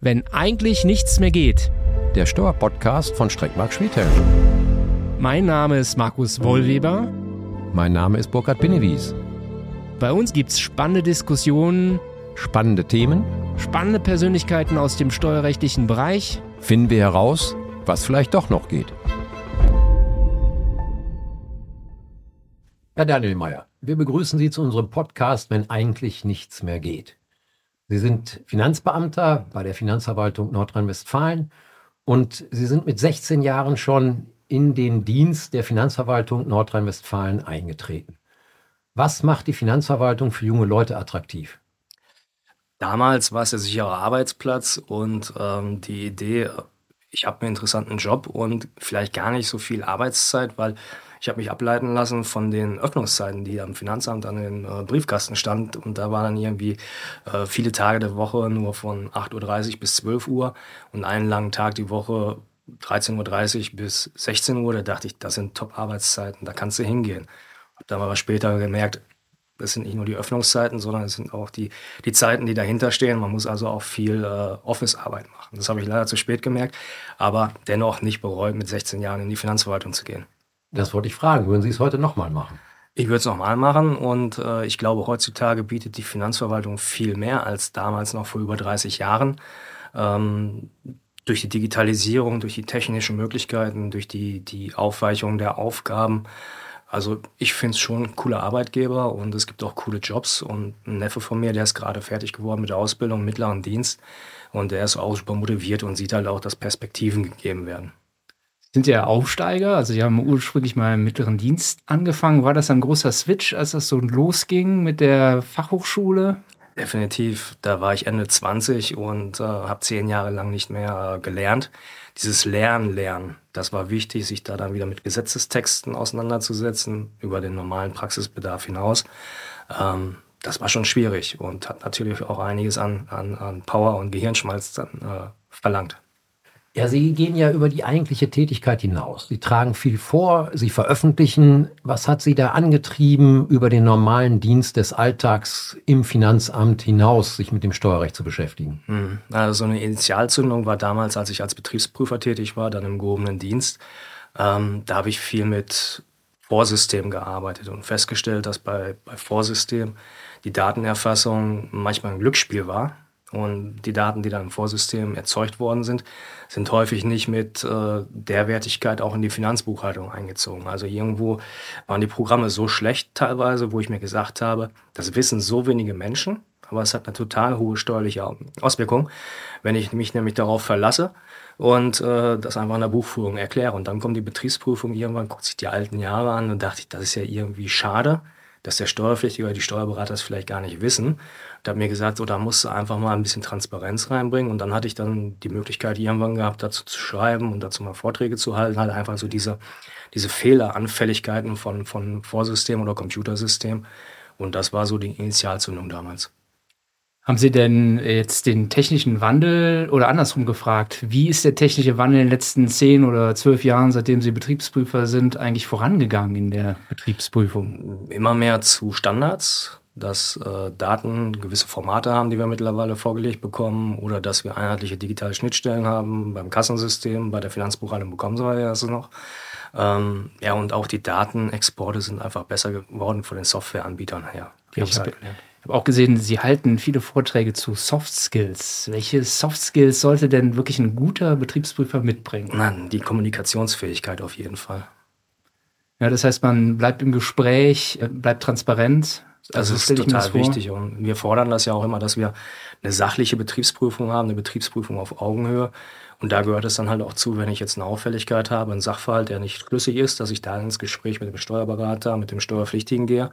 Wenn eigentlich nichts mehr geht. Der Steuerpodcast von Streckmark Schwedhelm. Mein Name ist Markus Wollweber. Mein Name ist Burkhard Binnewies. Bei uns gibt's spannende Diskussionen, Spannende Themen. spannende Persönlichkeiten aus dem steuerrechtlichen Bereich. Finden wir heraus, was vielleicht doch noch geht. Herr Daniel Mayer, wir begrüßen Sie zu unserem Podcast, wenn eigentlich nichts mehr geht. Sie sind Finanzbeamter bei der Finanzverwaltung Nordrhein-Westfalen und Sie sind mit 16 Jahren schon in den Dienst der Finanzverwaltung Nordrhein-Westfalen eingetreten. Was macht die Finanzverwaltung für junge Leute attraktiv? Damals war es der sichere Arbeitsplatz und ähm, die Idee, ich habe einen interessanten Job und vielleicht gar nicht so viel Arbeitszeit, weil ich habe mich ableiten lassen von den Öffnungszeiten, die am Finanzamt an den äh, Briefkasten stand. Und da waren dann irgendwie äh, viele Tage der Woche nur von 8.30 Uhr bis 12 Uhr und einen langen Tag die Woche 13.30 Uhr bis 16 Uhr. Da dachte ich, das sind Top-Arbeitszeiten, da kannst du hingehen. Hab dann aber später gemerkt, das sind nicht nur die Öffnungszeiten, sondern es sind auch die, die Zeiten, die dahinter stehen. Man muss also auch viel äh, Office-Arbeit machen. Das habe ich leider zu spät gemerkt, aber dennoch nicht bereut, mit 16 Jahren in die Finanzverwaltung zu gehen. Das wollte ich fragen. Würden Sie es heute nochmal machen? Ich würde es nochmal machen und äh, ich glaube, heutzutage bietet die Finanzverwaltung viel mehr als damals noch vor über 30 Jahren. Ähm, durch die Digitalisierung, durch die technischen Möglichkeiten, durch die, die Aufweichung der Aufgaben. Also ich finde es schon ein cooler Arbeitgeber und es gibt auch coole Jobs. Und ein Neffe von mir, der ist gerade fertig geworden mit der Ausbildung im mittleren Dienst und der ist auch super motiviert und sieht halt auch, dass Perspektiven gegeben werden. Sind ja Aufsteiger, also Sie haben ursprünglich mal im mittleren Dienst angefangen. War das ein großer Switch, als das so losging mit der Fachhochschule? Definitiv. Da war ich Ende 20 und äh, habe zehn Jahre lang nicht mehr äh, gelernt. Dieses Lernen, Lernen, das war wichtig, sich da dann wieder mit Gesetzestexten auseinanderzusetzen, über den normalen Praxisbedarf hinaus. Ähm, das war schon schwierig und hat natürlich auch einiges an, an, an Power und Gehirnschmalz dann äh, verlangt. Ja, Sie gehen ja über die eigentliche Tätigkeit hinaus. Sie tragen viel vor, Sie veröffentlichen. Was hat Sie da angetrieben, über den normalen Dienst des Alltags im Finanzamt hinaus sich mit dem Steuerrecht zu beschäftigen? Hm. Also so eine Initialzündung war damals, als ich als Betriebsprüfer tätig war, dann im gehobenen Dienst. Ähm, da habe ich viel mit Vorsystemen gearbeitet und festgestellt, dass bei, bei Vorsystemen die Datenerfassung manchmal ein Glücksspiel war. Und die Daten, die dann im Vorsystem erzeugt worden sind, sind häufig nicht mit äh, der Wertigkeit auch in die Finanzbuchhaltung eingezogen. Also irgendwo waren die Programme so schlecht teilweise, wo ich mir gesagt habe, das wissen so wenige Menschen, aber es hat eine total hohe steuerliche Auswirkung, wenn ich mich nämlich darauf verlasse und äh, das einfach in der Buchführung erkläre. Und dann kommt die Betriebsprüfung irgendwann, guckt sich die alten Jahre an und dachte ich, das ist ja irgendwie schade dass der Steuerpflichtige oder die Steuerberater das vielleicht gar nicht wissen. Da hat mir gesagt, so, da musst du einfach mal ein bisschen Transparenz reinbringen. Und dann hatte ich dann die Möglichkeit irgendwann gehabt, dazu zu schreiben und dazu mal Vorträge zu halten, halt einfach so diese, diese Fehleranfälligkeiten von, von Vorsystem oder Computersystem. Und das war so die Initialzündung damals. Haben Sie denn jetzt den technischen Wandel oder andersrum gefragt, wie ist der technische Wandel in den letzten zehn oder zwölf Jahren, seitdem Sie Betriebsprüfer sind, eigentlich vorangegangen in der Betriebsprüfung? Immer mehr zu Standards, dass äh, Daten gewisse Formate haben, die wir mittlerweile vorgelegt bekommen, oder dass wir einheitliche digitale Schnittstellen haben beim Kassensystem, bei der Finanzbuchhaltung bekommen sie ja also noch. Ähm, ja, und auch die Datenexporte sind einfach besser geworden von den Softwareanbietern her. Die ich habe hab auch gesehen, Sie halten viele Vorträge zu Soft Skills. Welche Soft Skills sollte denn wirklich ein guter Betriebsprüfer mitbringen? Nein, die Kommunikationsfähigkeit auf jeden Fall. Ja, das heißt, man bleibt im Gespräch, äh, bleibt transparent. Das Also ist ich total wichtig und wir fordern das ja auch immer, dass wir eine sachliche Betriebsprüfung haben, eine Betriebsprüfung auf Augenhöhe. Und da gehört es dann halt auch zu, wenn ich jetzt eine Auffälligkeit habe, einen Sachverhalt, der nicht schlüssig ist, dass ich da ins Gespräch mit dem Steuerberater, mit dem Steuerpflichtigen gehe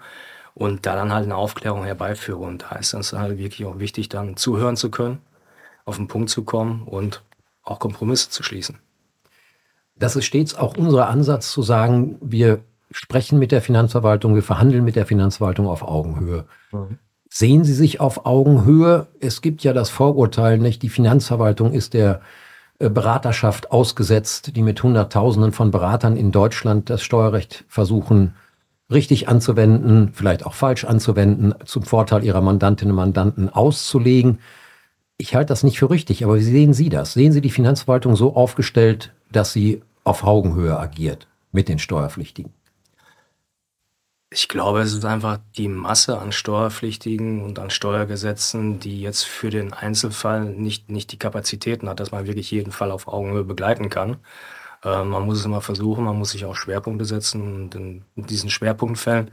und da dann halt eine Aufklärung herbeiführe. Und da ist es halt wirklich auch wichtig, dann zuhören zu können, auf den Punkt zu kommen und auch Kompromisse zu schließen. Das ist stets auch unser Ansatz zu sagen, wir sprechen mit der Finanzverwaltung, wir verhandeln mit der Finanzverwaltung auf Augenhöhe. Sehen Sie sich auf Augenhöhe? Es gibt ja das Vorurteil, nicht? Die Finanzverwaltung ist der äh, Beraterschaft ausgesetzt, die mit Hunderttausenden von Beratern in Deutschland das Steuerrecht versuchen richtig anzuwenden, vielleicht auch falsch anzuwenden, zum Vorteil ihrer Mandantinnen und Mandanten auszulegen. Ich halte das nicht für richtig, aber wie sehen Sie das? Sehen Sie die Finanzverwaltung so aufgestellt, dass sie auf Augenhöhe agiert mit den Steuerpflichtigen? Ich glaube, es ist einfach die Masse an Steuerpflichtigen und an Steuergesetzen, die jetzt für den Einzelfall nicht, nicht die Kapazitäten hat, dass man wirklich jeden Fall auf Augenhöhe begleiten kann. Äh, man muss es immer versuchen, man muss sich auch Schwerpunkte setzen und in diesen Schwerpunktfällen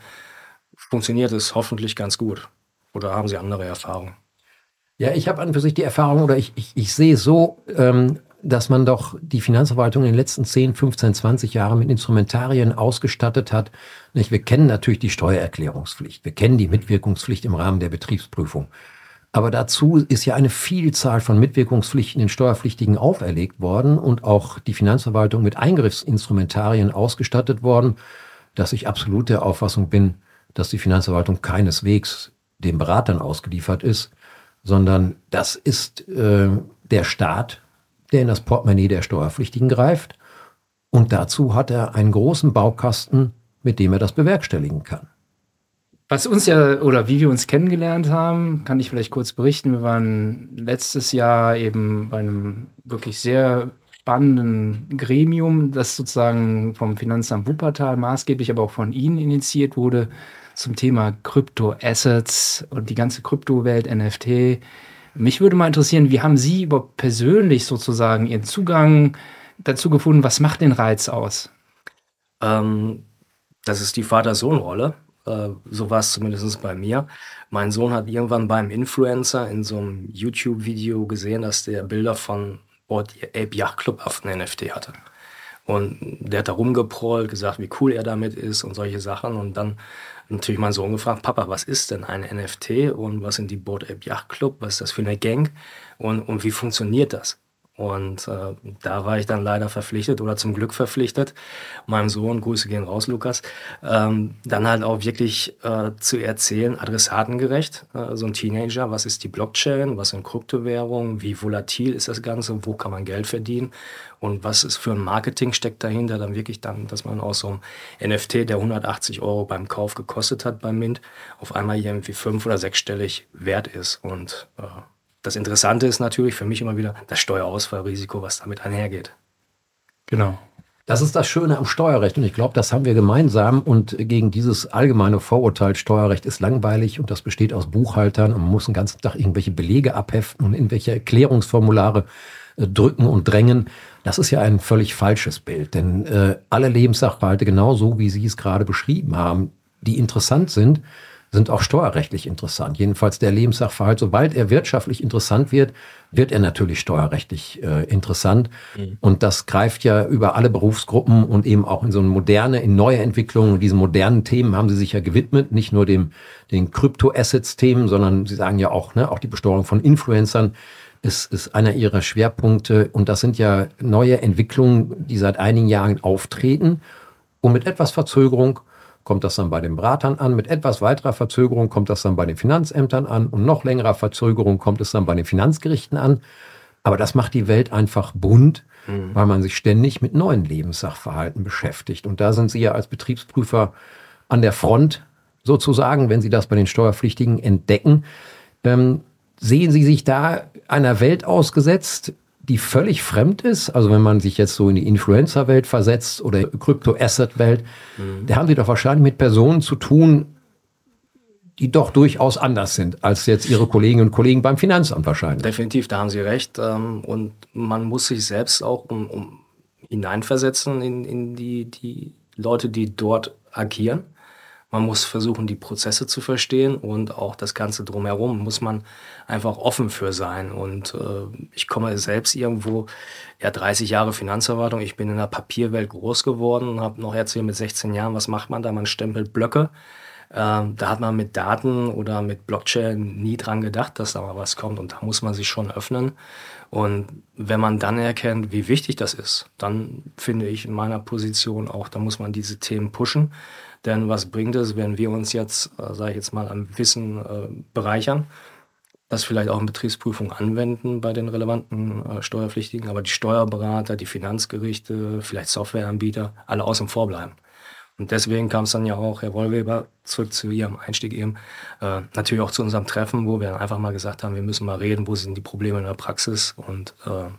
funktioniert es hoffentlich ganz gut. Oder haben Sie andere Erfahrungen? Ja, ich habe an für sich die Erfahrung oder ich, ich, ich sehe so, ähm, dass man doch die Finanzverwaltung in den letzten 10, 15, 20 Jahren mit Instrumentarien ausgestattet hat. Nicht? Wir kennen natürlich die Steuererklärungspflicht, wir kennen die Mitwirkungspflicht im Rahmen der Betriebsprüfung. Aber dazu ist ja eine Vielzahl von Mitwirkungspflichten den Steuerpflichtigen auferlegt worden und auch die Finanzverwaltung mit Eingriffsinstrumentarien ausgestattet worden, dass ich absolut der Auffassung bin, dass die Finanzverwaltung keineswegs den Beratern ausgeliefert ist, sondern das ist äh, der Staat, der in das Portemonnaie der Steuerpflichtigen greift. Und dazu hat er einen großen Baukasten, mit dem er das bewerkstelligen kann. Was uns ja, oder wie wir uns kennengelernt haben, kann ich vielleicht kurz berichten. Wir waren letztes Jahr eben bei einem wirklich sehr spannenden Gremium, das sozusagen vom Finanzamt Wuppertal maßgeblich, aber auch von Ihnen initiiert wurde, zum Thema Kryptoassets und die ganze Kryptowelt, NFT. Mich würde mal interessieren, wie haben Sie überhaupt persönlich sozusagen Ihren Zugang dazu gefunden? Was macht den Reiz aus? Ähm, das ist die Vater-Sohn-Rolle. Äh, so war es zumindest bei mir. Mein Sohn hat irgendwann beim Influencer in so einem YouTube-Video gesehen, dass der Bilder von Board Ape Yacht Club auf einem NFT hatte. Und der hat da rumgeprollt, gesagt, wie cool er damit ist und solche Sachen. Und dann natürlich mein Sohn gefragt, Papa, was ist denn ein NFT und was sind die Board Ape Yacht Club, was ist das für eine Gang und, und wie funktioniert das? Und äh, da war ich dann leider verpflichtet oder zum Glück verpflichtet, meinem Sohn, Grüße gehen raus, Lukas, ähm, dann halt auch wirklich äh, zu erzählen, adressatengerecht, äh, so ein Teenager, was ist die Blockchain, was sind Kryptowährungen, wie volatil ist das Ganze, wo kann man Geld verdienen und was ist für ein Marketing steckt dahinter, dann wirklich dann, dass man aus so einem NFT, der 180 Euro beim Kauf gekostet hat beim Mint, auf einmal irgendwie fünf- oder sechsstellig wert ist. Und äh, das Interessante ist natürlich für mich immer wieder das Steuerausfallrisiko, was damit einhergeht. Genau. Das ist das Schöne am Steuerrecht und ich glaube, das haben wir gemeinsam und gegen dieses allgemeine Vorurteil, Steuerrecht ist langweilig und das besteht aus Buchhaltern und man muss den ganzen Tag irgendwelche Belege abheften und irgendwelche Erklärungsformulare äh, drücken und drängen. Das ist ja ein völlig falsches Bild, denn äh, alle Lebenssachverhalte, genauso wie Sie es gerade beschrieben haben, die interessant sind, sind auch steuerrechtlich interessant. Jedenfalls der Lebenssachverhalt, sobald er wirtschaftlich interessant wird, wird er natürlich steuerrechtlich äh, interessant. Mhm. Und das greift ja über alle Berufsgruppen und eben auch in so eine moderne, in neue Entwicklungen. Und diese modernen Themen haben sie sich ja gewidmet, nicht nur dem, den Krypto-Assets-Themen, sondern sie sagen ja auch, ne, auch die Besteuerung von Influencern ist, ist einer ihrer Schwerpunkte. Und das sind ja neue Entwicklungen, die seit einigen Jahren auftreten. Und mit etwas Verzögerung kommt das dann bei den Beratern an. Mit etwas weiterer Verzögerung kommt das dann bei den Finanzämtern an und noch längerer Verzögerung kommt es dann bei den Finanzgerichten an. Aber das macht die Welt einfach bunt, mhm. weil man sich ständig mit neuen Lebenssachverhalten beschäftigt. Und da sind Sie ja als Betriebsprüfer an der Front sozusagen, wenn Sie das bei den Steuerpflichtigen entdecken. Ähm, sehen Sie sich da einer Welt ausgesetzt, die völlig fremd ist, also wenn man sich jetzt so in die Influencer-Welt versetzt oder Krypto-Asset-Welt, mhm. da haben sie doch wahrscheinlich mit Personen zu tun, die doch durchaus anders sind als jetzt ihre Kolleginnen und Kollegen beim Finanzamt wahrscheinlich. Definitiv, da haben Sie recht. Ähm, und man muss sich selbst auch um, um hineinversetzen in, in die, die Leute, die dort agieren. Man muss versuchen, die Prozesse zu verstehen und auch das Ganze drumherum muss man einfach offen für sein. Und äh, ich komme selbst irgendwo, ja 30 Jahre Finanzverwaltung, ich bin in der Papierwelt groß geworden und habe noch erzählt mit 16 Jahren, was macht man da? Man stempelt Blöcke. Ähm, da hat man mit Daten oder mit Blockchain nie dran gedacht, dass da mal was kommt und da muss man sich schon öffnen. Und wenn man dann erkennt, wie wichtig das ist, dann finde ich in meiner Position auch, da muss man diese Themen pushen. Denn was bringt es, wenn wir uns jetzt, äh, sage ich jetzt mal, am Wissen äh, bereichern, das vielleicht auch in Betriebsprüfung anwenden bei den relevanten äh, Steuerpflichtigen, aber die Steuerberater, die Finanzgerichte, vielleicht Softwareanbieter, alle außen vor bleiben. Und deswegen kam es dann ja auch, Herr Wollweber, zurück zu Ihrem Einstieg eben, äh, natürlich auch zu unserem Treffen, wo wir einfach mal gesagt haben, wir müssen mal reden, wo sind die Probleme in der Praxis und äh,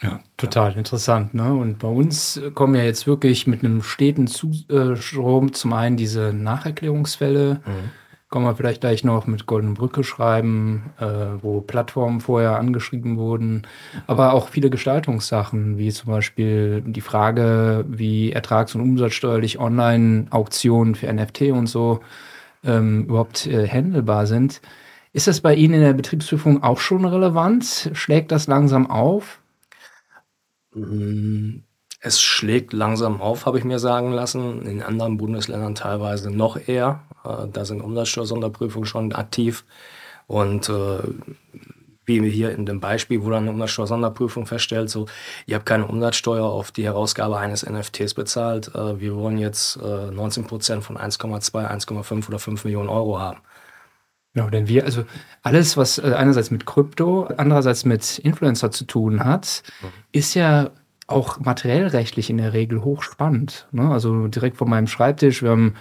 ja, total ja. interessant. Ne? Und bei uns kommen ja jetzt wirklich mit einem steten Zustrom zum einen diese Nacherklärungsfälle, mhm. kommen wir vielleicht gleich noch mit Golden Brücke schreiben, äh, wo Plattformen vorher angeschrieben wurden, aber auch viele Gestaltungssachen, wie zum Beispiel die Frage, wie ertrags- und umsatzsteuerlich Online-Auktionen für NFT und so ähm, überhaupt äh, handelbar sind. Ist das bei Ihnen in der Betriebsprüfung auch schon relevant? Schlägt das langsam auf? Mm, es schlägt langsam auf, habe ich mir sagen lassen. In anderen Bundesländern teilweise noch eher. Äh, da sind Umsatzsteuersonderprüfungen schon aktiv. Und äh, wie hier in dem Beispiel, wo dann eine Umsatzsteuersonderprüfung feststellt, so, ihr habt keine Umsatzsteuer auf die Herausgabe eines NFTs bezahlt. Äh, wir wollen jetzt 19 Prozent von 1,2, 1,5 oder 5 Millionen Euro haben. Genau, denn wir, also alles, was äh, einerseits mit Krypto, andererseits mit Influencer zu tun hat, mhm. ist ja auch materiell rechtlich in der Regel hochspannend. Ne? Also direkt vor meinem Schreibtisch, wir haben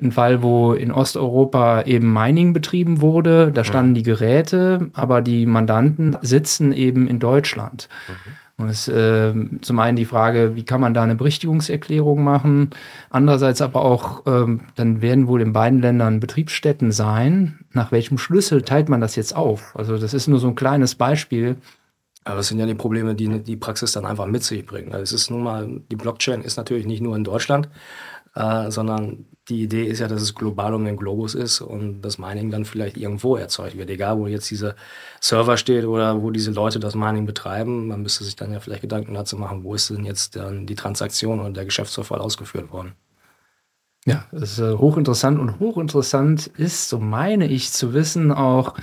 einen Fall, wo in Osteuropa eben Mining betrieben wurde, da standen mhm. die Geräte, aber die Mandanten sitzen eben in Deutschland. Mhm. Und es ist äh, zum einen die Frage, wie kann man da eine Berichtigungserklärung machen? Andererseits aber auch, ähm, dann werden wohl in beiden Ländern Betriebsstätten sein. Nach welchem Schlüssel teilt man das jetzt auf? Also das ist nur so ein kleines Beispiel. Aber das sind ja die Probleme, die die Praxis dann einfach mit sich bringt. Also es ist nun mal, die Blockchain ist natürlich nicht nur in Deutschland, äh, sondern die Idee ist ja, dass es global um den Globus ist und das Mining dann vielleicht irgendwo erzeugt wird. Egal, wo jetzt dieser Server steht oder wo diese Leute das Mining betreiben, man müsste sich dann ja vielleicht Gedanken dazu machen, wo ist denn jetzt dann die Transaktion oder der Geschäftsvorfall ausgeführt worden. Ja, das ist äh, hochinteressant und hochinteressant ist, so meine ich, zu wissen auch,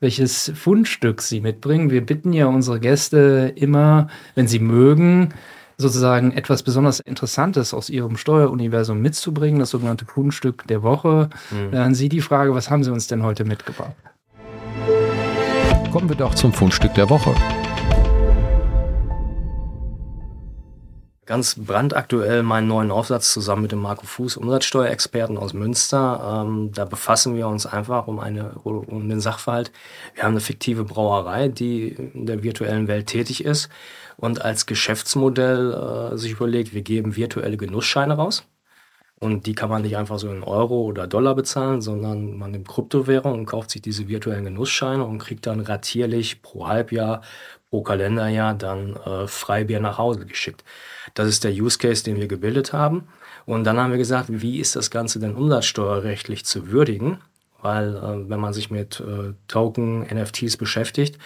welches Fundstück sie mitbringen. Wir bitten ja unsere Gäste immer, wenn sie mögen, sozusagen etwas besonders Interessantes aus Ihrem Steueruniversum mitzubringen, das sogenannte Fundstück der Woche. Mhm. Dann Sie die Frage, was haben Sie uns denn heute mitgebracht? Kommen wir doch zum Fundstück der Woche. Ganz brandaktuell meinen neuen Aufsatz zusammen mit dem Marco Fuß, Umsatzsteuerexperten aus Münster. Ähm, da befassen wir uns einfach um, eine, um den Sachverhalt. Wir haben eine fiktive Brauerei, die in der virtuellen Welt tätig ist und als Geschäftsmodell äh, sich überlegt, wir geben virtuelle Genussscheine raus. Und die kann man nicht einfach so in Euro oder Dollar bezahlen, sondern man nimmt Kryptowährung und kauft sich diese virtuellen Genussscheine und kriegt dann ratierlich pro Halbjahr, pro Kalenderjahr dann äh, Freibier nach Hause geschickt. Das ist der Use Case, den wir gebildet haben. Und dann haben wir gesagt, wie ist das Ganze denn umsatzsteuerrechtlich zu würdigen? Weil äh, wenn man sich mit äh, Token, NFTs beschäftigt,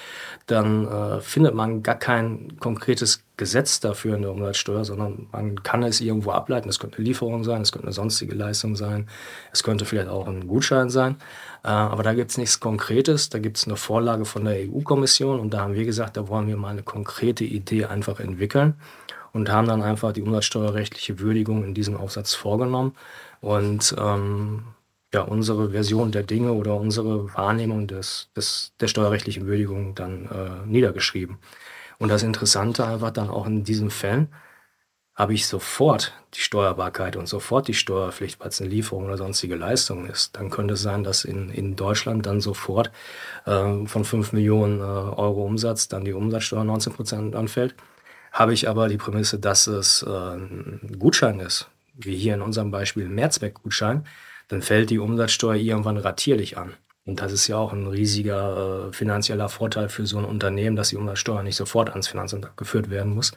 dann äh, findet man gar kein konkretes Gesetz dafür in der Umsatzsteuer, sondern man kann es irgendwo ableiten. Es könnte eine Lieferung sein, es könnte eine sonstige Leistung sein, es könnte vielleicht auch ein Gutschein sein. Äh, aber da gibt es nichts Konkretes, da gibt es eine Vorlage von der EU-Kommission und da haben wir gesagt, da wollen wir mal eine konkrete Idee einfach entwickeln und haben dann einfach die umsatzsteuerrechtliche Würdigung in diesem Aufsatz vorgenommen. Und ähm, ja, unsere Version der Dinge oder unsere Wahrnehmung des, des, der steuerrechtlichen Würdigung dann äh, niedergeschrieben. Und das Interessante einfach dann auch in diesen Fällen, habe ich sofort die Steuerbarkeit und sofort die Steuerpflicht, weil es eine Lieferung oder sonstige Leistung ist. Dann könnte es sein, dass in, in Deutschland dann sofort äh, von 5 Millionen äh, Euro Umsatz dann die Umsatzsteuer 19 Prozent anfällt. Habe ich aber die Prämisse, dass es äh, ein Gutschein ist, wie hier in unserem Beispiel ein Mehrzweckgutschein, dann fällt die Umsatzsteuer irgendwann ratierlich an. Und das ist ja auch ein riesiger äh, finanzieller Vorteil für so ein Unternehmen, dass die Umsatzsteuer nicht sofort ans Finanzamt geführt werden muss.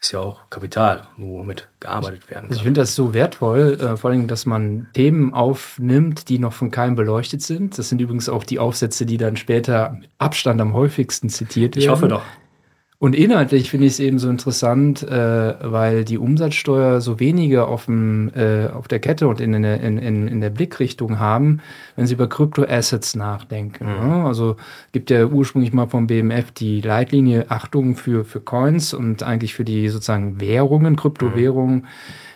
Ist ja auch Kapital, womit gearbeitet werden kann. Ich finde das so wertvoll, äh, vor allem, dass man Themen aufnimmt, die noch von keinem beleuchtet sind. Das sind übrigens auch die Aufsätze, die dann später mit Abstand am häufigsten zitiert werden. Ich hoffe doch. Und inhaltlich finde ich es eben so interessant, äh, weil die Umsatzsteuer so wenige auf, dem, äh, auf der Kette und in, in, in, in der Blickrichtung haben, wenn sie über Kryptoassets nachdenken. Mhm. Ne? Also gibt ja ursprünglich mal vom BMF die Leitlinie Achtung für, für Coins und eigentlich für die sozusagen Währungen, Kryptowährungen. Mhm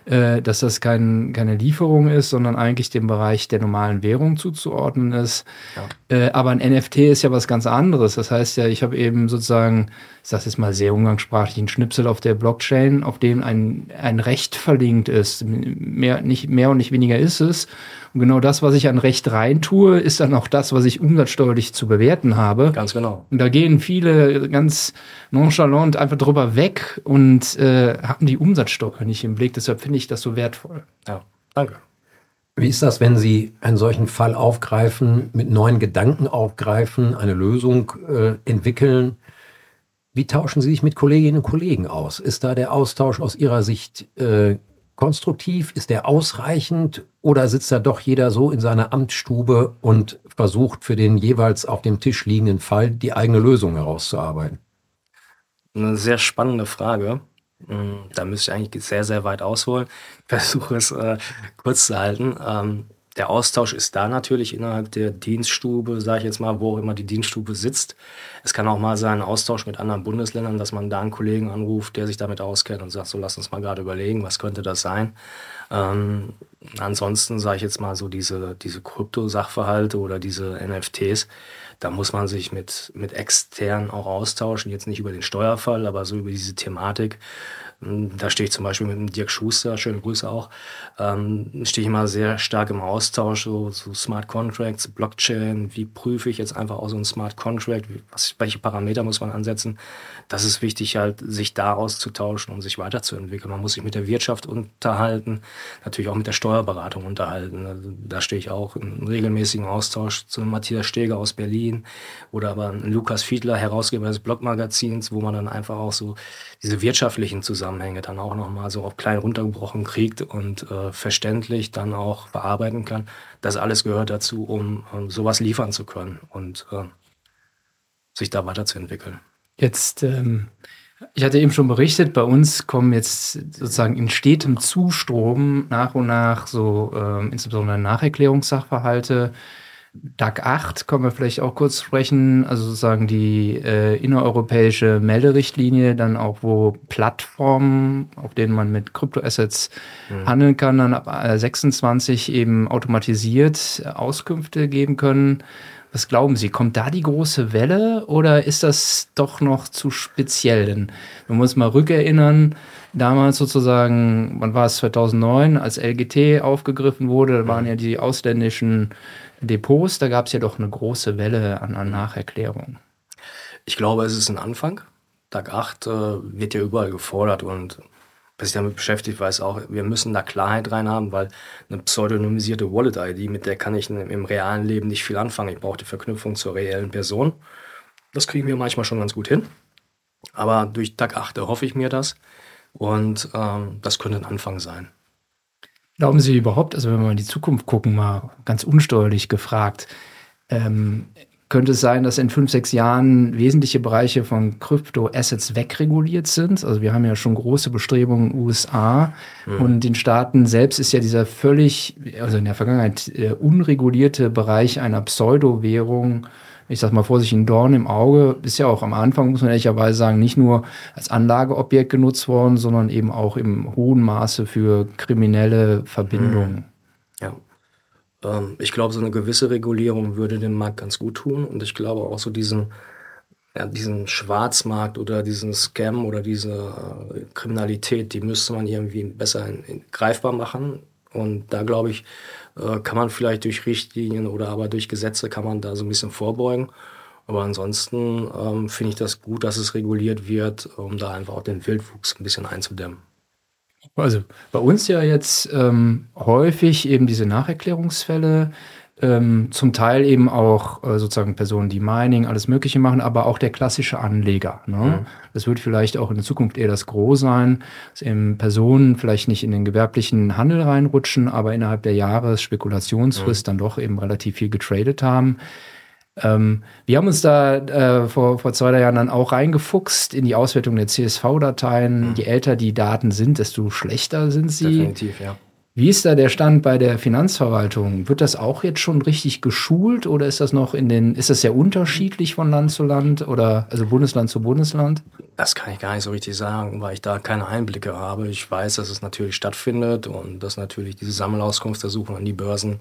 äh, dass das kein, keine Lieferung ist, sondern eigentlich dem Bereich der normalen Währung zuzuordnen ist. Ja. Äh, aber ein NFT ist ja was ganz anderes. Das heißt ja, ich habe eben sozusagen, ich sage jetzt mal sehr umgangssprachlich, einen Schnipsel auf der Blockchain, auf dem ein, ein Recht verlinkt ist. Mehr, nicht, mehr und nicht weniger ist es. Und genau das, was ich an Recht reintue, ist dann auch das, was ich umsatzsteuerlich zu bewerten habe. Ganz genau. Und da gehen viele ganz nonchalant einfach drüber weg und äh, haben die Umsatzsteuer nicht im Blick. Deshalb finde ich das so wertvoll. Ja, danke. Wie ist das, wenn Sie einen solchen Fall aufgreifen, mit neuen Gedanken aufgreifen, eine Lösung äh, entwickeln? Wie tauschen Sie sich mit Kolleginnen und Kollegen aus? Ist da der Austausch aus Ihrer Sicht äh, konstruktiv? Ist der ausreichend? Oder sitzt da doch jeder so in seiner Amtsstube und versucht für den jeweils auf dem Tisch liegenden Fall die eigene Lösung herauszuarbeiten? Eine sehr spannende Frage. Hm, da müsste ich eigentlich sehr, sehr weit ausholen. Ich versuche es äh, kurz zu halten. Ähm, der Austausch ist da natürlich innerhalb der Dienststube, sage ich jetzt mal, wo auch immer die Dienststube sitzt. Es kann auch mal sein, Austausch mit anderen Bundesländern, dass man da einen Kollegen anruft, der sich damit auskennt und sagt, so lass uns mal gerade überlegen, was könnte das sein. Ähm, ansonsten sage ich jetzt mal so diese, diese Krypto-Sachverhalte oder diese NFTs, da muss man sich mit, mit extern auch austauschen, jetzt nicht über den Steuerfall, aber so über diese Thematik. Da stehe ich zum Beispiel mit dem Dirk Schuster, schöne Grüße auch, ähm, stehe ich immer sehr stark im Austausch, so, so Smart Contracts, Blockchain, wie prüfe ich jetzt einfach auch so ein Smart Contract, was, welche Parameter muss man ansetzen. Das ist wichtig halt, sich da auszutauschen und sich weiterzuentwickeln. Man muss sich mit der Wirtschaft unterhalten, natürlich auch mit der Steuerberatung unterhalten. Also, da stehe ich auch in regelmäßigen Austausch zu Matthias Steger aus Berlin oder aber Lukas Fiedler, Herausgeber des Blogmagazins, wo man dann einfach auch so diese wirtschaftlichen Zusammenhänge dann auch nochmal so auf klein runtergebrochen kriegt und äh, verständlich dann auch bearbeiten kann. Das alles gehört dazu, um, um sowas liefern zu können und äh, sich da weiterzuentwickeln. Jetzt, ähm, ich hatte eben schon berichtet, bei uns kommen jetzt sozusagen in stetem Zustrom nach und nach so ähm, insbesondere Nacherklärungssachverhalte DAG 8 können wir vielleicht auch kurz sprechen, also sozusagen die äh, innereuropäische Melderichtlinie, dann auch wo Plattformen, auf denen man mit Kryptoassets mhm. handeln kann, dann ab 26 äh, eben automatisiert Auskünfte geben können. Was glauben Sie, kommt da die große Welle oder ist das doch noch zu speziell? Denn wir müssen mal rückerinnern, damals sozusagen, wann war es, 2009, als LGT aufgegriffen wurde, da waren mhm. ja die ausländischen Depots, da gab es ja doch eine große Welle an, an Nacherklärungen. Ich glaube, es ist ein Anfang. Tag 8 äh, wird ja überall gefordert und wer sich damit beschäftigt, weiß auch, wir müssen da Klarheit rein haben, weil eine pseudonymisierte Wallet-ID, mit der kann ich im realen Leben nicht viel anfangen. Ich brauche die Verknüpfung zur reellen Person. Das kriegen wir manchmal schon ganz gut hin. Aber durch Tag 8 erhoffe ich mir das und ähm, das könnte ein Anfang sein. Glauben Sie überhaupt, also wenn wir in die Zukunft gucken, mal ganz unsteuerlich gefragt, ähm, könnte es sein, dass in fünf, sechs Jahren wesentliche Bereiche von Krypto-Assets wegreguliert sind? Also wir haben ja schon große Bestrebungen in den USA mhm. und den Staaten selbst ist ja dieser völlig, also in der Vergangenheit äh, unregulierte Bereich einer Pseudo-Währung ich sag mal vorsichtig, ein Dorn im Auge, ist ja auch am Anfang, muss man ehrlicherweise sagen, nicht nur als Anlageobjekt genutzt worden, sondern eben auch im hohen Maße für kriminelle Verbindungen. Ja. Ähm, ich glaube, so eine gewisse Regulierung würde dem Markt ganz gut tun und ich glaube auch so diesen, ja, diesen Schwarzmarkt oder diesen Scam oder diese äh, Kriminalität, die müsste man irgendwie besser in, in, greifbar machen. Und da glaube ich, äh, kann man vielleicht durch Richtlinien oder aber durch Gesetze kann man da so ein bisschen vorbeugen. Aber ansonsten ähm, finde ich das gut, dass es reguliert wird, um da einfach auch den Wildwuchs ein bisschen einzudämmen. Also bei uns ja jetzt ähm, häufig eben diese Nacherklärungsfälle, ähm, zum Teil eben auch äh, sozusagen Personen, die Mining, alles Mögliche machen, aber auch der klassische Anleger. Ne? Mhm. Das wird vielleicht auch in der Zukunft eher das Gros sein, dass eben Personen vielleicht nicht in den gewerblichen Handel reinrutschen, aber innerhalb der Jahresspekulationsfrist mhm. dann doch eben relativ viel getradet haben. Ähm, wir haben uns da äh, vor, vor zwei drei Jahren dann auch reingefuchst in die Auswertung der CSV-Dateien. Mhm. Je älter die Daten sind, desto schlechter sind sie. Definitiv, ja. Wie ist da der Stand bei der Finanzverwaltung? Wird das auch jetzt schon richtig geschult oder ist das noch in den, ist das sehr unterschiedlich von Land zu Land oder also Bundesland zu Bundesland? Das kann ich gar nicht so richtig sagen, weil ich da keine Einblicke habe. Ich weiß, dass es natürlich stattfindet und dass natürlich diese Sammelauskunftsersuchungen an die Börsen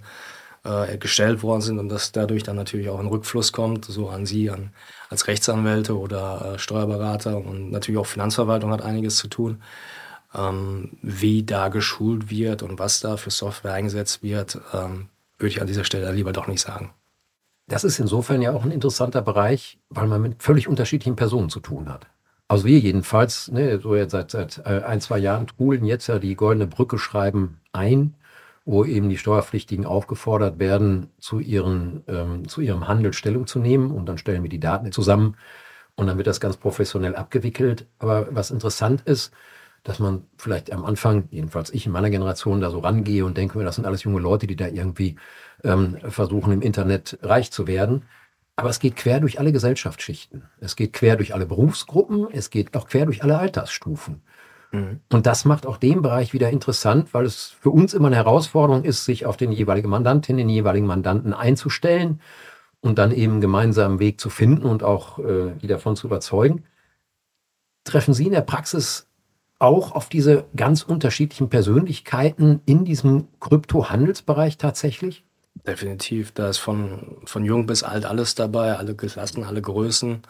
äh, gestellt worden sind und dass dadurch dann natürlich auch ein Rückfluss kommt, so an Sie an, als Rechtsanwälte oder äh, Steuerberater und natürlich auch Finanzverwaltung hat einiges zu tun. Ähm, wie da geschult wird und was da für Software eingesetzt wird, ähm, würde ich an dieser Stelle lieber doch nicht sagen. Das ist insofern ja auch ein interessanter Bereich, weil man mit völlig unterschiedlichen Personen zu tun hat. Also wir jedenfalls, ne, so jetzt seit, seit äh, ein, zwei Jahren trudeln jetzt ja die Goldene Brücke schreiben ein, wo eben die Steuerpflichtigen aufgefordert werden, zu, ihren, ähm, zu ihrem Handel Stellung zu nehmen. Und dann stellen wir die Daten zusammen und dann wird das ganz professionell abgewickelt. Aber was interessant ist, dass man vielleicht am Anfang, jedenfalls ich in meiner Generation, da so rangehe und denke mir, das sind alles junge Leute, die da irgendwie ähm, versuchen, im Internet reich zu werden. Aber es geht quer durch alle Gesellschaftsschichten. Es geht quer durch alle Berufsgruppen. Es geht auch quer durch alle Altersstufen. Mhm. Und das macht auch den Bereich wieder interessant, weil es für uns immer eine Herausforderung ist, sich auf den jeweiligen Mandantin, den jeweiligen Mandanten einzustellen und dann eben gemeinsam einen Weg zu finden und auch äh, die davon zu überzeugen. Treffen Sie in der Praxis auch auf diese ganz unterschiedlichen Persönlichkeiten in diesem Kryptohandelsbereich tatsächlich? Definitiv. Da ist von, von jung bis alt alles dabei, alle Klassen, alle Größen.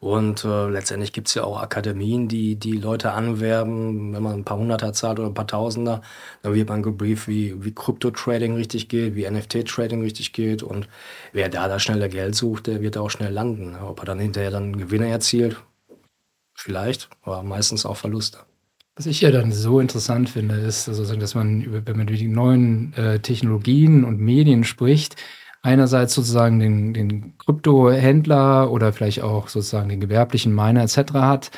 Und äh, letztendlich gibt es ja auch Akademien, die die Leute anwerben. Wenn man ein paar Hunderter zahlt oder ein paar Tausender, dann wird man gebrieft, wie, wie Krypto-Trading richtig geht, wie NFT-Trading richtig geht. Und wer da da schneller Geld sucht, der wird da auch schnell landen. Ob er dann hinterher dann Gewinne erzielt, vielleicht, aber meistens auch Verluste. Was ich ja dann so interessant finde, ist, also, dass man, über, wenn man über die neuen äh, Technologien und Medien spricht, einerseits sozusagen den, den Kryptohändler oder vielleicht auch sozusagen den gewerblichen Miner etc. hat,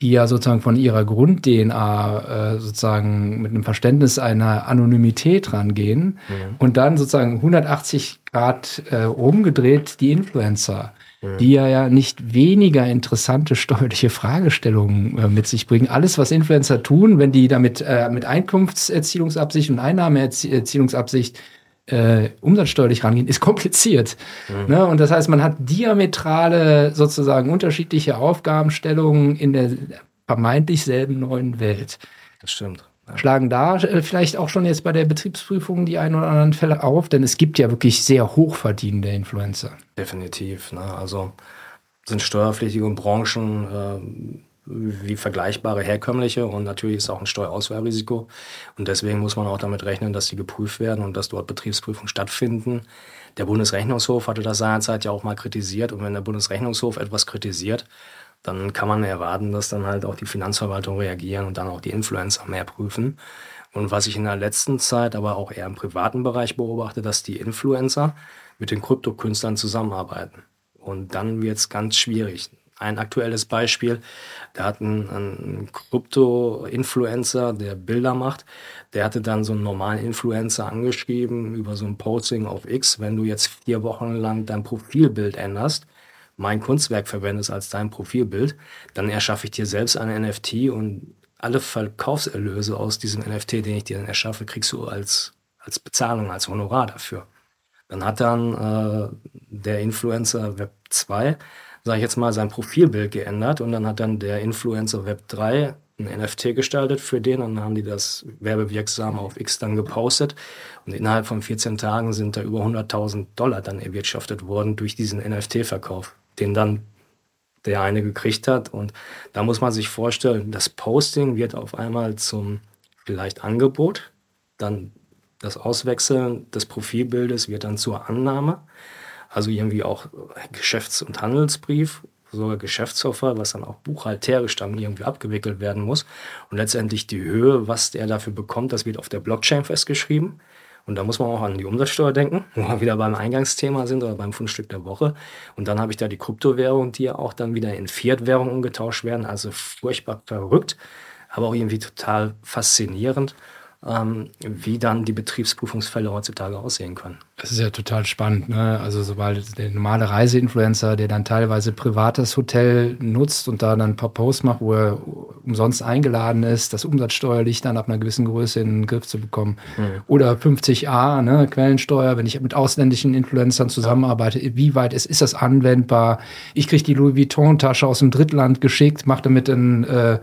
die ja sozusagen von ihrer Grund-DNA äh, sozusagen mit einem Verständnis einer Anonymität rangehen mhm. und dann sozusagen 180 Grad äh, umgedreht die Influencer die ja, ja nicht weniger interessante steuerliche Fragestellungen äh, mit sich bringen. Alles, was Influencer tun, wenn die damit äh, mit Einkunftserzielungsabsicht und Einnahmeerzielungsabsicht äh, umsatzsteuerlich rangehen, ist kompliziert. Mhm. Ne? Und das heißt, man hat diametrale, sozusagen unterschiedliche Aufgabenstellungen in der vermeintlich selben neuen Welt. Das stimmt schlagen da äh, vielleicht auch schon jetzt bei der Betriebsprüfung die ein oder anderen Fälle auf, denn es gibt ja wirklich sehr hochverdienende Influencer. Definitiv. Ne? Also sind steuerpflichtige Branchen äh, wie vergleichbare herkömmliche und natürlich ist auch ein Steuerauswahlrisiko und deswegen muss man auch damit rechnen, dass sie geprüft werden und dass dort Betriebsprüfungen stattfinden. Der Bundesrechnungshof hatte das seinerzeit ja auch mal kritisiert und wenn der Bundesrechnungshof etwas kritisiert, dann kann man erwarten, dass dann halt auch die Finanzverwaltung reagieren und dann auch die Influencer mehr prüfen. Und was ich in der letzten Zeit aber auch eher im privaten Bereich beobachte, dass die Influencer mit den Kryptokünstlern zusammenarbeiten. Und dann wird es ganz schwierig. Ein aktuelles Beispiel, da hat ein, ein Krypto-Influencer, der Bilder macht, der hatte dann so einen normalen Influencer angeschrieben über so ein Posting auf X, wenn du jetzt vier Wochen lang dein Profilbild änderst, mein Kunstwerk verwendest als dein Profilbild, dann erschaffe ich dir selbst ein NFT und alle Verkaufserlöse aus diesem NFT, den ich dir dann erschaffe, kriegst du als, als Bezahlung, als Honorar dafür. Dann hat dann äh, der Influencer Web 2, sage ich jetzt mal, sein Profilbild geändert und dann hat dann der Influencer Web 3 ein NFT gestaltet für den und dann haben die das werbewirksam auf X dann gepostet und innerhalb von 14 Tagen sind da über 100.000 Dollar dann erwirtschaftet worden durch diesen NFT-Verkauf den dann der eine gekriegt hat. Und da muss man sich vorstellen, das Posting wird auf einmal zum vielleicht Angebot, dann das Auswechseln des Profilbildes wird dann zur Annahme, also irgendwie auch Geschäfts- und Handelsbrief, sogar Geschäftsverfall, was dann auch buchhalterisch dann irgendwie abgewickelt werden muss. Und letztendlich die Höhe, was der dafür bekommt, das wird auf der Blockchain festgeschrieben. Und da muss man auch an die Umsatzsteuer denken, wo wir wieder beim Eingangsthema sind oder beim Fundstück der Woche. Und dann habe ich da die Kryptowährungen, die ja auch dann wieder in Fiat-Währung umgetauscht werden. Also furchtbar verrückt, aber auch irgendwie total faszinierend. Ähm, wie dann die Betriebsprüfungsfälle heutzutage aussehen können. Das ist ja total spannend. Ne? Also sobald der normale Reiseinfluencer, der dann teilweise privates Hotel nutzt und da dann ein paar Posts macht, wo er umsonst eingeladen ist, das umsatzsteuerlich dann ab einer gewissen Größe in den Griff zu bekommen. Mhm. Oder 50a, ne? Quellensteuer, wenn ich mit ausländischen Influencern zusammenarbeite, wie weit ist, ist das anwendbar? Ich kriege die Louis Vuitton-Tasche aus dem Drittland geschickt, mache damit ein äh,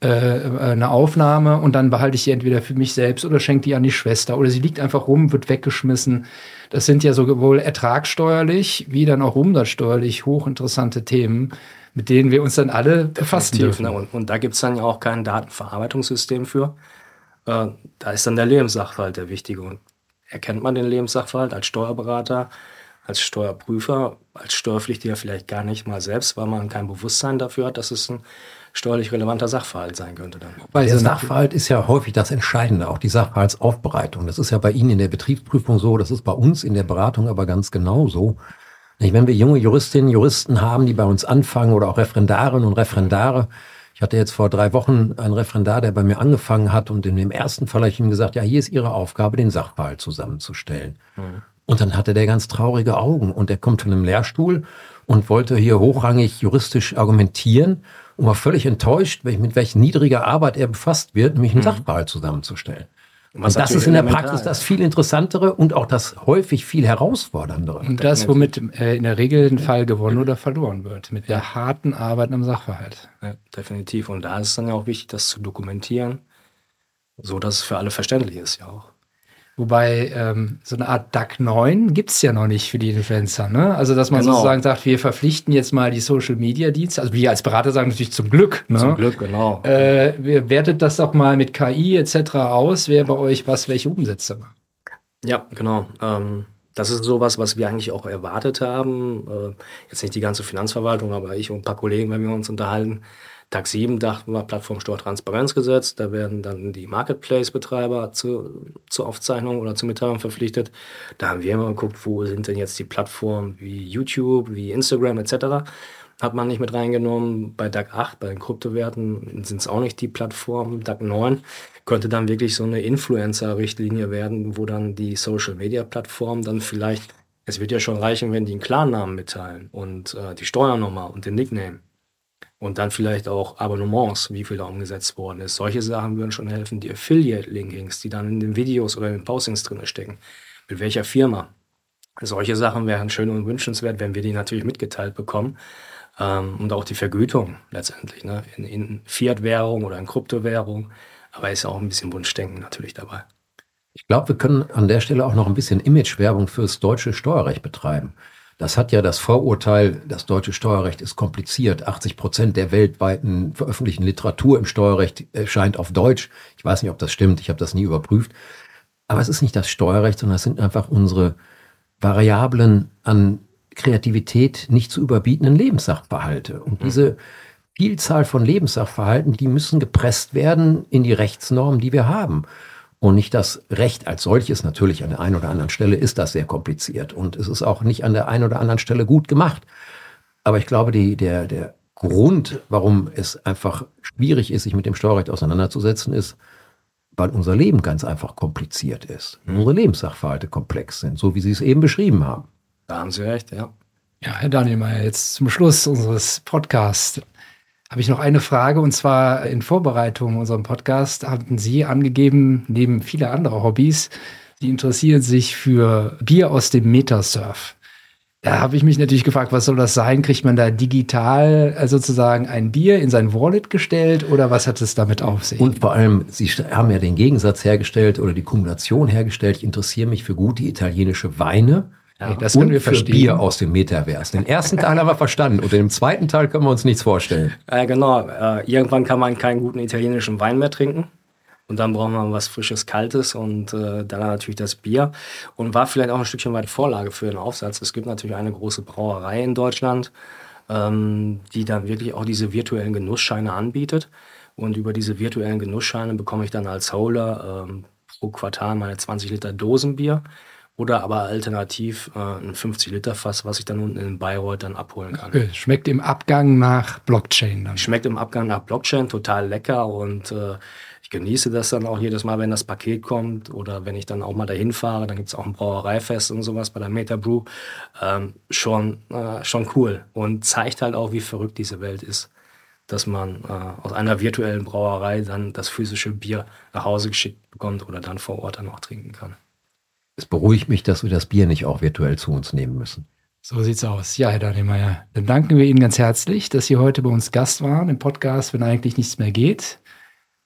äh, eine Aufnahme und dann behalte ich sie entweder für mich selbst oder schenke die an die Schwester oder sie liegt einfach rum, wird weggeschmissen. Das sind ja sowohl ertragsteuerlich wie dann auch umsatzsteuerlich hochinteressante Themen, mit denen wir uns dann alle befassen dürfen. Ne? Und, und da gibt es dann ja auch kein Datenverarbeitungssystem für. Äh, da ist dann der Lebenssachverhalt der wichtige. Und erkennt man den Lebenssachverhalt als Steuerberater, als Steuerprüfer, als Steuerpflichtiger vielleicht gar nicht mal selbst, weil man kein Bewusstsein dafür hat, dass es ein steuerlich relevanter Sachverhalt sein könnte dann. Weil der Sachverhalt ist ja häufig das Entscheidende, auch die Sachverhaltsaufbereitung. Das ist ja bei Ihnen in der Betriebsprüfung so, das ist bei uns in der Beratung aber ganz genauso. Wenn wir junge Juristinnen, Juristen haben, die bei uns anfangen oder auch Referendarinnen und Referendare, ich hatte jetzt vor drei Wochen einen Referendar, der bei mir angefangen hat und in dem ersten Fall habe ich ihm gesagt, ja, hier ist Ihre Aufgabe, den Sachverhalt zusammenzustellen. Mhm. Und dann hatte der ganz traurige Augen und er kommt von einem Lehrstuhl und wollte hier hochrangig juristisch argumentieren und war völlig enttäuscht, mit welch niedriger Arbeit er befasst wird, nämlich einen mhm. Sachverhalt zusammenzustellen. Und, und das ist in der Praxis das viel interessantere und auch das häufig viel herausforderndere. Und das, womit äh, in der Regel ein Fall gewonnen oder verloren wird, mit der harten Arbeit am Sachverhalt. Ja, definitiv. Und da ist es dann ja auch wichtig, das zu dokumentieren, so dass es für alle verständlich ist, ja auch. Wobei ähm, so eine Art DAC 9 gibt es ja noch nicht für die Influencer. Ne? Also, dass man genau. sozusagen sagt, wir verpflichten jetzt mal die Social Media Dienste. Also, wir als Berater sagen natürlich zum Glück. Ne? Zum Glück, genau. Äh, wir wertet das doch mal mit KI etc. aus, wer bei euch was, welche Umsätze macht. Ja, genau. Ähm, das ist sowas, was wir eigentlich auch erwartet haben. Äh, jetzt nicht die ganze Finanzverwaltung, aber ich und ein paar Kollegen, wenn wir uns unterhalten, Tag 7 dachten wir Plattformsteuertransparenzgesetz. Da werden dann die Marketplace-Betreiber zu, zur Aufzeichnung oder zur Mitteilung verpflichtet. Da haben wir immer geguckt, wo sind denn jetzt die Plattformen wie YouTube, wie Instagram etc. Hat man nicht mit reingenommen. Bei DAG 8, bei den Kryptowerten sind es auch nicht die Plattformen. DAG 9 könnte dann wirklich so eine Influencer-Richtlinie werden, wo dann die Social-Media-Plattformen dann vielleicht, es wird ja schon reichen, wenn die einen Klarnamen mitteilen und äh, die Steuernummer und den Nickname. Und dann vielleicht auch Abonnements, wie viel da umgesetzt worden ist. Solche Sachen würden schon helfen. Die Affiliate-Linkings, die dann in den Videos oder in den Postings drin stecken. Mit welcher Firma? Solche Sachen wären schön und wünschenswert, wenn wir die natürlich mitgeteilt bekommen. Ähm, und auch die Vergütung letztendlich. Ne? In, in Fiat-Währung oder in Kryptowährung. Aber ist auch ein bisschen Wunschdenken natürlich dabei. Ich glaube, wir können an der Stelle auch noch ein bisschen Imagewerbung fürs deutsche Steuerrecht betreiben. Das hat ja das Vorurteil, das deutsche Steuerrecht ist kompliziert. 80 Prozent der weltweiten veröffentlichten Literatur im Steuerrecht erscheint auf Deutsch. Ich weiß nicht, ob das stimmt, ich habe das nie überprüft. Aber es ist nicht das Steuerrecht, sondern es sind einfach unsere Variablen an Kreativität nicht zu überbietenden Lebenssachverhalte. Und mhm. diese Vielzahl von Lebenssachverhalten, die müssen gepresst werden in die Rechtsnormen, die wir haben. Und nicht das Recht als solches, natürlich an der einen oder anderen Stelle ist das sehr kompliziert und es ist auch nicht an der einen oder anderen Stelle gut gemacht. Aber ich glaube, die, der, der Grund, warum es einfach schwierig ist, sich mit dem Steuerrecht auseinanderzusetzen, ist, weil unser Leben ganz einfach kompliziert ist. Mhm. Unsere Lebenssachverhalte komplex sind, so wie Sie es eben beschrieben haben. Da haben Sie recht, ja. Ja, Herr Daniel Mayer, jetzt zum Schluss unseres Podcasts habe ich noch eine Frage und zwar in Vorbereitung unserem Podcast hatten Sie angegeben, neben viele andere Hobbys, Sie interessieren sich für Bier aus dem Metasurf. Da habe ich mich natürlich gefragt, was soll das sein? Kriegt man da digital äh, sozusagen ein Bier in sein Wallet gestellt oder was hat es damit auf sich? Und vor allem, Sie haben ja den Gegensatz hergestellt oder die Kombination hergestellt. Ich interessiere mich für gute italienische Weine ja, das können wir verstehen. Bier aus dem Metaverse. Den ersten Teil haben wir verstanden und im zweiten Teil können wir uns nichts vorstellen. Äh, genau. Äh, irgendwann kann man keinen guten italienischen Wein mehr trinken. Und dann braucht man was Frisches, Kaltes und äh, dann natürlich das Bier. Und war vielleicht auch ein Stückchen weit Vorlage für den Aufsatz. Es gibt natürlich eine große Brauerei in Deutschland, ähm, die dann wirklich auch diese virtuellen Genussscheine anbietet. Und über diese virtuellen Genussscheine bekomme ich dann als Holder ähm, pro Quartal meine 20 Liter Dosenbier. Oder aber alternativ äh, ein 50-Liter-Fass, was ich dann unten in Bayreuth dann abholen kann. Okay. Schmeckt im Abgang nach Blockchain dann. Schmeckt im Abgang nach Blockchain, total lecker und äh, ich genieße das dann auch jedes Mal, wenn das Paket kommt oder wenn ich dann auch mal dahin fahre. Dann gibt es auch ein Brauereifest und sowas bei der Meta Brew. Ähm, schon, äh, schon cool und zeigt halt auch, wie verrückt diese Welt ist. Dass man äh, aus einer virtuellen Brauerei dann das physische Bier nach Hause geschickt bekommt oder dann vor Ort dann auch trinken kann. Es beruhigt mich, dass wir das Bier nicht auch virtuell zu uns nehmen müssen. So sieht's aus. Ja, Herr Danielmeier, dann danken wir Ihnen ganz herzlich, dass Sie heute bei uns Gast waren im Podcast, wenn eigentlich nichts mehr geht.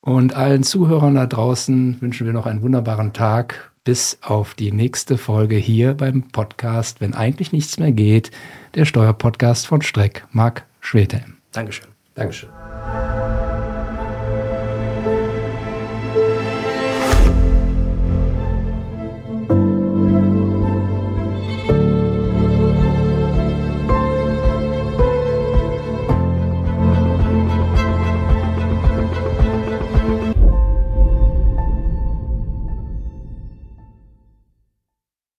Und allen Zuhörern da draußen wünschen wir noch einen wunderbaren Tag. Bis auf die nächste Folge hier beim Podcast, wenn eigentlich nichts mehr geht, der Steuerpodcast von Streck, Marc Schwete. Dankeschön. Dankeschön.